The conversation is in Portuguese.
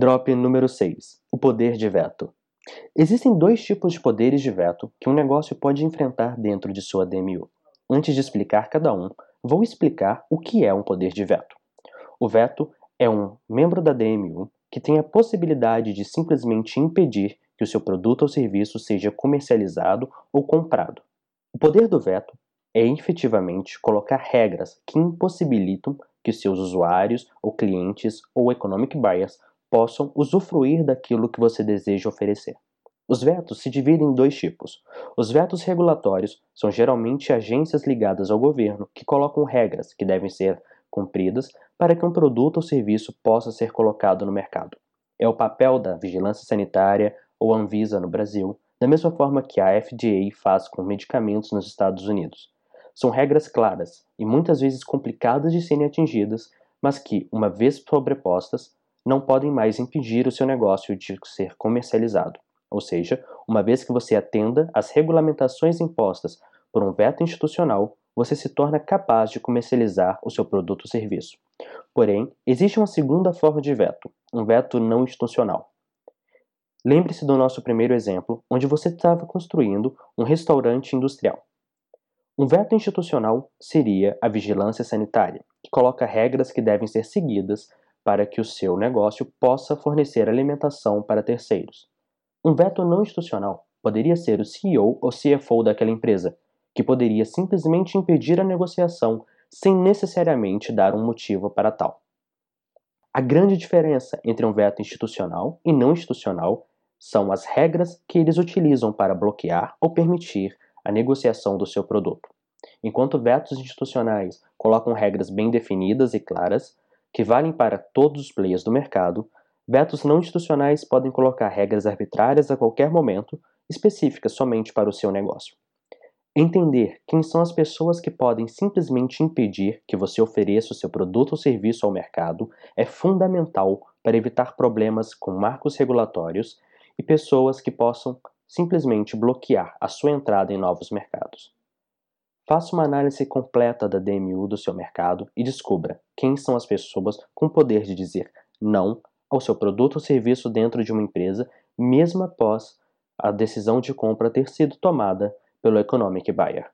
Drop número 6: O poder de veto. Existem dois tipos de poderes de veto que um negócio pode enfrentar dentro de sua DMU. Antes de explicar cada um, vou explicar o que é um poder de veto. O veto é um membro da DMU que tem a possibilidade de simplesmente impedir que o seu produto ou serviço seja comercializado ou comprado. O poder do veto é efetivamente colocar regras que impossibilitam que seus usuários ou clientes ou economic buyers possam usufruir daquilo que você deseja oferecer. Os vetos se dividem em dois tipos. Os vetos regulatórios são geralmente agências ligadas ao governo que colocam regras que devem ser cumpridas para que um produto ou serviço possa ser colocado no mercado. É o papel da vigilância sanitária ou Anvisa no Brasil, da mesma forma que a FDA faz com medicamentos nos Estados Unidos. São regras claras e muitas vezes complicadas de serem atingidas, mas que, uma vez sobrepostas, não podem mais impedir o seu negócio de ser comercializado. Ou seja, uma vez que você atenda às regulamentações impostas por um veto institucional, você se torna capaz de comercializar o seu produto ou serviço. Porém, existe uma segunda forma de veto, um veto não institucional. Lembre-se do nosso primeiro exemplo, onde você estava construindo um restaurante industrial. Um veto institucional seria a vigilância sanitária, que coloca regras que devem ser seguidas para que o seu negócio possa fornecer alimentação para terceiros. Um veto não institucional poderia ser o CEO ou CFO daquela empresa, que poderia simplesmente impedir a negociação sem necessariamente dar um motivo para tal. A grande diferença entre um veto institucional e não institucional são as regras que eles utilizam para bloquear ou permitir a negociação do seu produto. Enquanto vetos institucionais colocam regras bem definidas e claras, que valem para todos os players do mercado, Vetos não institucionais podem colocar regras arbitrárias a qualquer momento, específicas somente para o seu negócio. Entender quem são as pessoas que podem simplesmente impedir que você ofereça o seu produto ou serviço ao mercado é fundamental para evitar problemas com marcos regulatórios e pessoas que possam simplesmente bloquear a sua entrada em novos mercados. Faça uma análise completa da DMU do seu mercado e descubra quem são as pessoas com poder de dizer não ao seu produto ou serviço dentro de uma empresa, mesmo após a decisão de compra ter sido tomada pelo economic buyer.